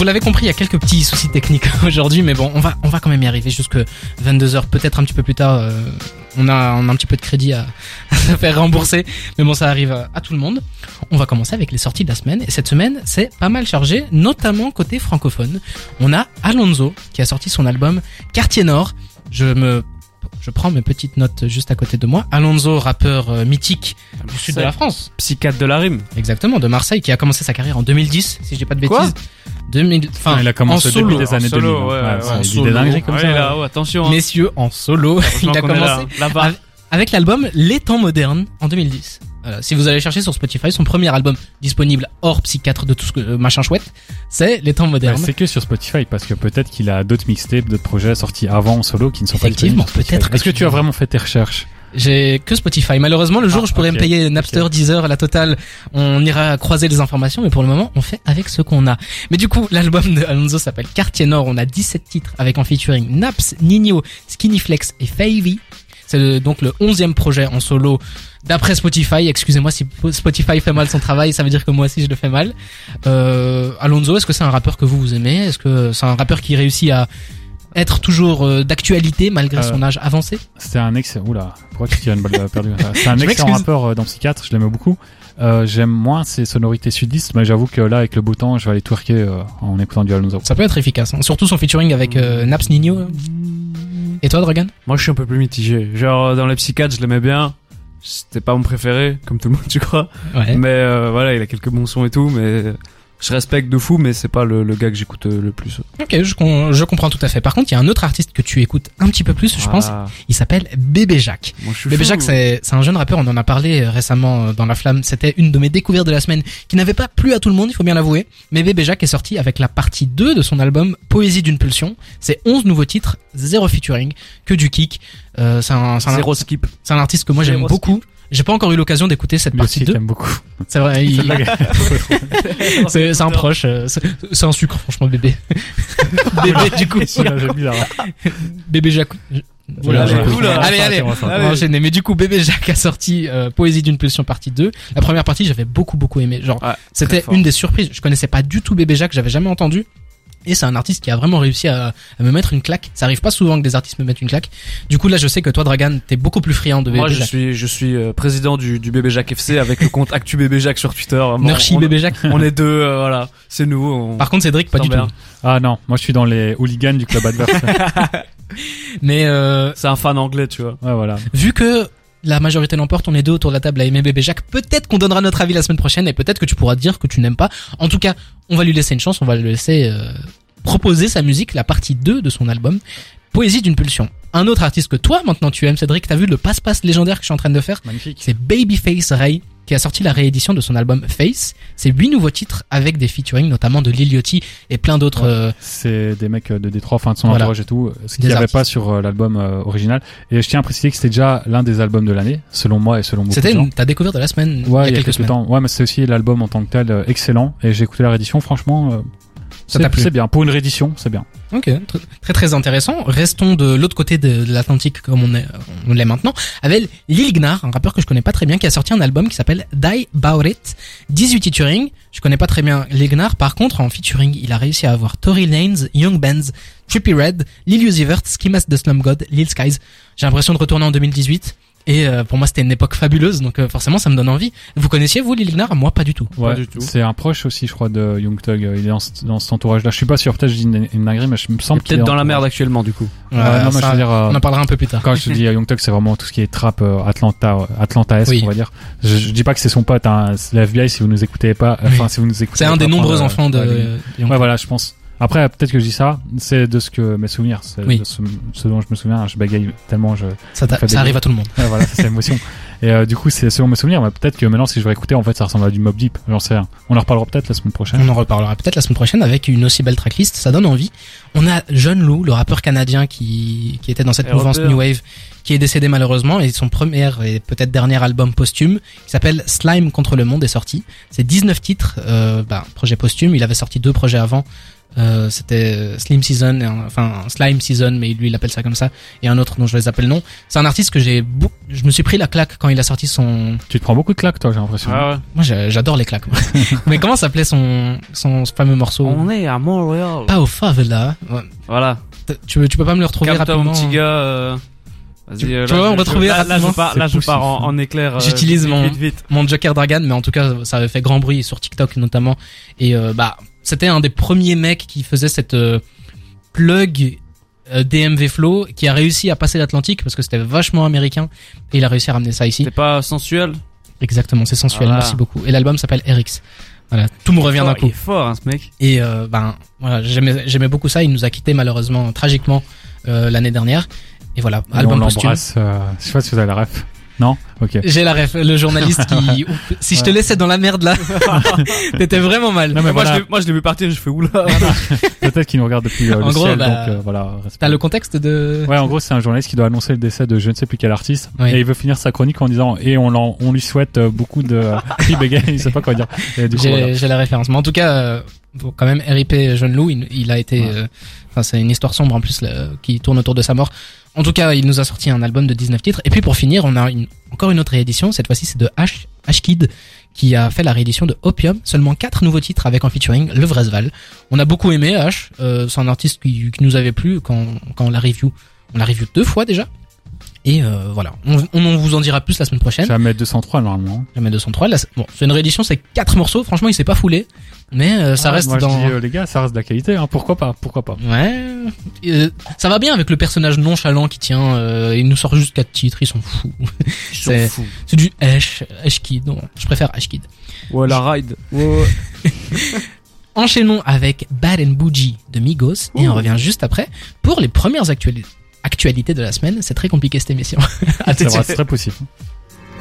vous l'avez compris, il y a quelques petits soucis techniques aujourd'hui, mais bon, on va, on va quand même y arriver jusque 22h, peut-être un petit peu plus tard. euh, on a, on a un petit peu de crédit à, à se faire rembourser, mais bon, ça arrive à, à tout le monde. On va commencer avec les sorties de la semaine, et cette semaine, c'est pas mal chargé, notamment côté francophone. On a Alonso qui a sorti son album Quartier Nord. Je me je prends mes petites notes juste à côté de moi. Alonso, rappeur euh, mythique du sud de la France. Psychiatre de la rime. Exactement, de Marseille, qui a commencé sa carrière en 2010, si je dis pas de Quoi bêtises. 2000, enfin, il a commencé en au début solo. des années en solo, 2000. ouais, ouais, ça, en solo. des comme Ouais, ça. là, oh, attention. hein. Messieurs, en solo, il a est là, commencé là-bas. avec, l'album Les temps modernes en 2010. Voilà, si vous allez chercher sur Spotify, son premier album disponible hors psychiatre de tout ce que euh, machin chouette, c'est Les temps Bah, modernes. c'est que sur Spotify parce que peut-être qu'il a d'autres mixtapes, d'autres projets sortis avant en solo qui ne sont pas Effectivement, disponibles Spotify. peut-être que Est-ce que tu as vraiment fait tes recherches? J'ai que Spotify. Malheureusement, le jour Ah, où je pourrais me payer Napster, ok. Deezer, la totale, on ira croiser les informations, mais pour le moment, on fait avec ce qu'on a. Mais du coup, l'album de Alonso s'appelle Quartier Nord. On a 17 titres avec en featuring Naps, Nino, Skinny Flex et Favy. C'est donc le 11e projet en solo d'après Spotify. Excusez-moi si Spotify fait mal son travail, ça veut dire que moi aussi je le fais mal. Euh, Alonso, est-ce que c'est un rappeur que vous vous aimez? Est-ce que c'est un rappeur qui réussit à être toujours euh, d'actualité malgré Euh, son âge avancé C'était un excellent. Oula, pourquoi tu tires une balle perdue C'est un excellent rappeur euh, dans Psychiatre, je l'aimais beaucoup. Euh, J'aime moins ses sonorités sudistes, mais j'avoue que là, avec le beau temps, je vais aller twerker euh, en écoutant du Alonso. Ça peut être efficace, hein. surtout son featuring avec euh, Naps Nino. Et toi, Dragon Moi, je suis un peu plus mitigé. Genre, euh, dans les psychiatres, je l'aimais bien. C'était pas mon préféré, comme tout le monde, tu crois. Ouais. Mais euh, voilà, il a quelques bons sons et tout, mais je respecte de fou, mais c'est pas le, le gars que j'écoute euh, le plus. Ok, je, com- je comprends tout à fait. Par contre, il y a un autre artiste que tu écoutes un petit peu plus, je pense. Il s'appelle Bébé Jacques. Bébé fou. Jacques, c'est c'est un jeune rappeur. On en a parlé euh, récemment euh, dans La Flamme. C'était une de mes découvertes de la semaine qui n'avait pas plu à tout le monde, il faut bien l'avouer. Mais Bébé Jacques est sorti avec la partie 2 de son album Poésie d'une pulsion. C'est 11 nouveaux titres, zéro featuring, que du kick. Euh, c'est un, c'est un, Zéro skip. c'est un artiste que moi j'aime beaucoup. J'ai pas encore eu l'occasion d'écouter cette aussi, partie 2. j'aime beaucoup. C'est vrai, il- c'est c'est un proche. euh, C'est c'est un sucre, franchement, bébé. bébé, du coup. Bébé Jacques. Oula, Allez, oula, oula. allez, allez, On va va enchaîner. Mais du coup, Bébé Jacques a sorti euh, Poésie d'une pulsion partie 2. La première partie, j'avais beaucoup, beaucoup aimé. Genre, Ouais, c'était une des surprises. Je connaissais pas du tout Bébé Jacques, j'avais jamais entendu. Et c'est un artiste qui a vraiment réussi à, à me mettre une claque. Ça arrive pas souvent que des artistes me mettent une claque. Du coup, là, je sais que toi, Dragan, t'es beaucoup plus friand de Bébé Moi, je Jacques. suis, je suis euh, président du, du Bébé Jacques FC avec le compte Actu Bébé Jacques sur Twitter. Vraiment, Merci on, Bébé Jacques. on est deux, euh, voilà. C'est nous. On... Par contre, Cédric, pas du tout. merde. Ah non, moi je suis dans les hooligans du club adverse. Mais euh, C'est un fan anglais, tu vois. ouais, voilà. vu que la majorité l'emporte, on est deux autour de la table à aimer Bébé Jacques. Peut-être qu'on donnera notre avis la semaine prochaine et peut-être que tu pourras dire que tu n'aimes pas. En tout cas, on va lui laisser une chance, on va le laisser euh, proposer sa musique, la partie 2 de son album, Poésie d'une pulsion. Un autre artiste que toi maintenant tu aimes, Cédric, t'as vu le passe-passe légendaire que je suis en train de faire Magnifique. C'est Babyface Ray qui a sorti la réédition de son album Face. C'est huit nouveaux titres avec des featuring notamment de Lil Yachty et plein d'autres. Ouais. euh, C'est des mecs de Détroit, enfin de son Voilà. entourage et tout, ce qu'il n'y avait pas sur euh, l'album euh, original. Et je tiens à préciser que c'était déjà l'un des albums de l'année, selon moi et selon beaucoup de C'était gens. une- ta découverte de la semaine Ouais, il y a quelques semaines. temps. Ouais, mais c'est aussi l'album en tant que tel euh, excellent. Et j'ai écouté la réédition, franchement, euh, Ça c'est t'a plu c'est bien. Pour une réédition, c'est bien. Ok, tr- très très intéressant. Restons de l'autre côté de, de l'Atlantique comme on est, on l'est maintenant, avec Lil Gnar, un rappeur que je connais pas très bien, qui a sorti un album qui s'appelle Die Bout It, 18 featuring. Je connais pas très bien Lil Gnar, par contre en featuring, il a réussi à avoir Tory Lanez, Young Benz, Trippie Red, Lil Uzi Vert, Skimas the Slum God, Lil Skies. J'ai l'impression de retourner en 2018. Et euh, pour moi, c'était une époque fabuleuse, donc euh, forcément, ça me donne envie. Vous connaissiez vous Lil Gnar Moi, pas du tout. Ouais, du tout. c'est un proche aussi, je crois, de Young Thug. Il est dans, dans cet entourage-là. Je suis pas sûr, peut-être je dis une, une dinguerie, mais je me semble Peut-être dans la entourage. merde actuellement, du coup. Ouais, Euh, non, mais ça, je veux dire, euh, on en parlera un peu plus tard. quand je dis euh, Young Thug, c'est vraiment tout ce qui est trap euh, Atlanta, euh, Atlanta-esque, Oui. on va dire. Je, je dis pas que c'est son pote, hein, c'est la FBI, si vous nous écoutez pas, enfin, si vous nous écoutez C'est un des nombreux euh, enfants de. ouais, de Young Ouais, voilà, je pense. Après, peut-être que je dis ça, c'est de ce que mes souvenirs, c'est Oui. de ce, ce dont je me souviens. Je bagaille tellement, je, Ça, arrive à tout le monde. ouais, voilà, c'est l'émotion. Et euh, du coup, c'est selon mes souvenirs, mais peut-être que maintenant, si je vais écouter, en fait, ça ressemble à du Mob Deep. J'en sais rien. On en reparlera peut-être la semaine prochaine. On en reparlera peut-être la semaine prochaine avec une aussi belle tracklist, ça donne envie. On a John Lou, le rappeur canadien qui, qui était dans cette Et mouvance rappeur. New Wave, qui est décédé malheureusement, et son premier et peut-être dernier album posthume, qui s'appelle Slime contre le monde, est sorti. C'est 19 titres, euh, bah, projet posthume, il avait sorti deux projets avant, Euh, c'était Slim Season, et un- enfin Slime Season, mais lui il appelle ça comme ça, et un autre dont je les appelle non. C'est un artiste que j'ai, je me suis pris la claque quand il a sorti son. Tu te prends beaucoup de claques, toi, j'ai l'impression. Ah ouais. Moi j'adore les claques. moi. mais comment s'appelait son son fameux morceau? On est à Montréal. Pas au favela. Ouais. Voilà. Tu veux, tu peux pas me le retrouver rapidement petit gars. euh, Tu- euh, tu là, vois, on je- retrouvait là, là, je pars, là, je pars en, en éclair. euh, J'utilise mon- Vite, vite. mon Joker Dragon, mais en tout cas, ça avait fait grand bruit sur TikTok notamment. Et euh, bah, c'était un des premiers mecs qui faisait cette euh, plug euh, DMV Flow, qui a réussi à passer l'Atlantique parce que c'était vachement américain et il a réussi à ramener ça ici. C'est pas sensuel? Exactement, c'est sensuel. Voilà. Merci beaucoup. Et l'album s'appelle RX. Voilà, tout me revient d'un Fort, Il est coup. fort, hein, ce mec. Et euh, ben voilà, j'aimais j'aimais beaucoup ça. Il nous a quitté malheureusement tragiquement euh, l'année dernière. Et voilà, Et on album posthume. l'embrasse. euh, je sais pas si vous avez la ref. Non Ok. J'ai la ref, le journaliste qui. Si je te laissais dans la merde là, t'étais vraiment mal. Non, mais moi, voilà. je l'ai- moi, je l'ai vu partir, je fais oula. Peut-être qu'il nous regarde depuis euh, En le gros, ciel, bah, donc euh, voilà. T'as le contexte de. Ouais, en gros, c'est un journaliste qui doit annoncer le décès de je ne sais plus quel artiste. Oui. Et il veut finir sa chronique en disant et on, on lui souhaite euh, beaucoup de. il bégaye, il sait pas quoi dire. J'ai voilà. la référence. Mais en tout cas, euh, bon, quand même, RIP Jeune Loup, il, il a été. Ouais. euh, Enfin, c'est une histoire sombre en plus là, qui tourne autour de sa mort. En tout cas, il nous a sorti un album de 19 titres. Et puis pour finir, on a encore une autre réédition. Cette fois-ci, c'est de H, H Kid qui a fait la réédition de Opium. Seulement quatre nouveaux titres avec en featuring le Vresval. On a beaucoup aimé H. Euh, c'est un artiste qui, qui nous avait plu quand, quand on l'a review. On l'a review deux fois déjà. Et euh, voilà, on, on vous en dira plus la semaine prochaine. C'est à mettre 203 normalement. Jamais 203. Là, c'est- bon, c'est une réédition, c'est quatre morceaux. Franchement, il s'est pas foulé, mais euh, ça Ah, reste moi, dans. je dis, euh, les gars, ça reste de la qualité. Hein. Pourquoi pas? Pourquoi pas? Ouais, Euh, ça va bien avec le personnage nonchalant qui tient. euh, il nous sort juste quatre titres, ils sont fous. Je C'est- fou. C'est du Ash, Ash Kid. Non, je préfère Ash Kid. Ouais, la ride. Ouais. Enchaînons avec Bad and Bougie de Migos et on revient juste après pour les premières actuali- actualités de la semaine. C'est très compliqué cette émission. Vrai, c'est très possible.